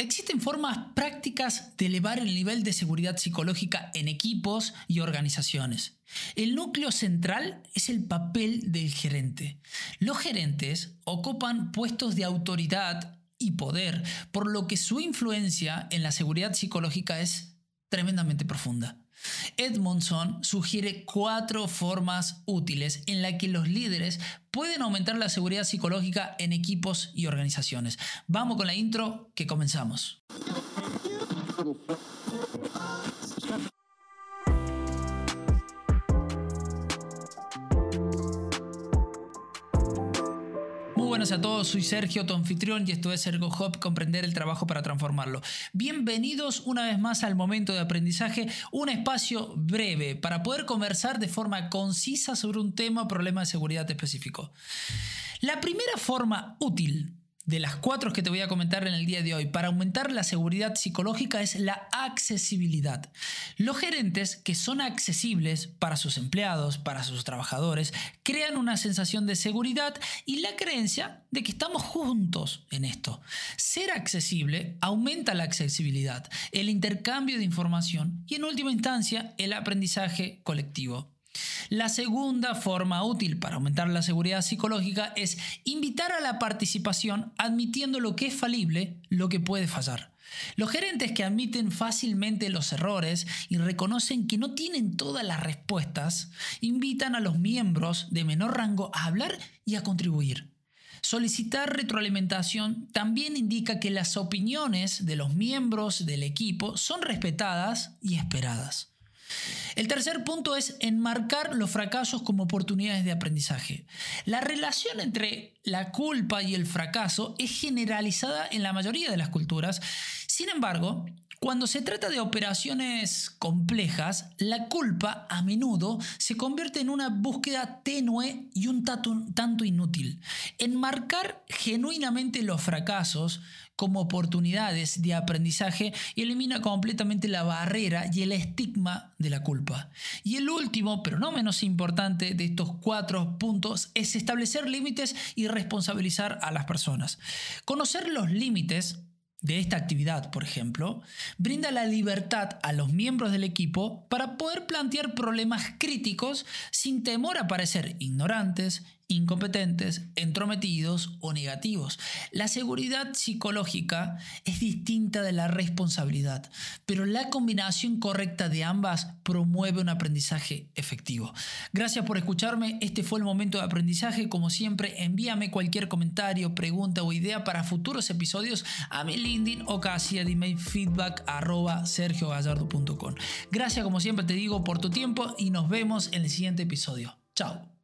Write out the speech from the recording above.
Existen formas prácticas de elevar el nivel de seguridad psicológica en equipos y organizaciones. El núcleo central es el papel del gerente. Los gerentes ocupan puestos de autoridad y poder, por lo que su influencia en la seguridad psicológica es tremendamente profunda. Edmondson sugiere cuatro formas útiles en las que los líderes pueden aumentar la seguridad psicológica en equipos y organizaciones. Vamos con la intro que comenzamos. Buenas a todos, soy Sergio, tu anfitrión, y esto es Ergo Hub, comprender el trabajo para transformarlo. Bienvenidos una vez más al momento de aprendizaje, un espacio breve para poder conversar de forma concisa sobre un tema o problema de seguridad específico. La primera forma útil de las cuatro que te voy a comentar en el día de hoy para aumentar la seguridad psicológica es la accesibilidad. Los gerentes que son accesibles para sus empleados, para sus trabajadores, crean una sensación de seguridad y la creencia de que estamos juntos en esto. Ser accesible aumenta la accesibilidad, el intercambio de información y en última instancia el aprendizaje colectivo. La segunda forma útil para aumentar la seguridad psicológica es invitar a la participación admitiendo lo que es falible, lo que puede fallar. Los gerentes que admiten fácilmente los errores y reconocen que no tienen todas las respuestas, invitan a los miembros de menor rango a hablar y a contribuir. Solicitar retroalimentación también indica que las opiniones de los miembros del equipo son respetadas y esperadas. El tercer punto es enmarcar los fracasos como oportunidades de aprendizaje. La relación entre la culpa y el fracaso es generalizada en la mayoría de las culturas. Sin embargo, cuando se trata de operaciones complejas, la culpa a menudo se convierte en una búsqueda tenue y un tanto inútil. Enmarcar genuinamente los fracasos como oportunidades de aprendizaje elimina completamente la barrera y el estigma de la culpa. Y el último, pero no menos importante de estos cuatro puntos, es establecer límites y responsabilizar a las personas. Conocer los límites de esta actividad, por ejemplo, brinda la libertad a los miembros del equipo para poder plantear problemas críticos sin temor a parecer ignorantes, incompetentes, entrometidos o negativos. La seguridad psicológica es distinta de la responsabilidad, pero la combinación correcta de ambas promueve un aprendizaje efectivo. Gracias por escucharme, este fue el momento de aprendizaje, como siempre envíame cualquier comentario, pregunta o idea para futuros episodios a mi LinkedIn o casi a email feedback arroba. Gracias como siempre te digo por tu tiempo y nos vemos en el siguiente episodio. Chao.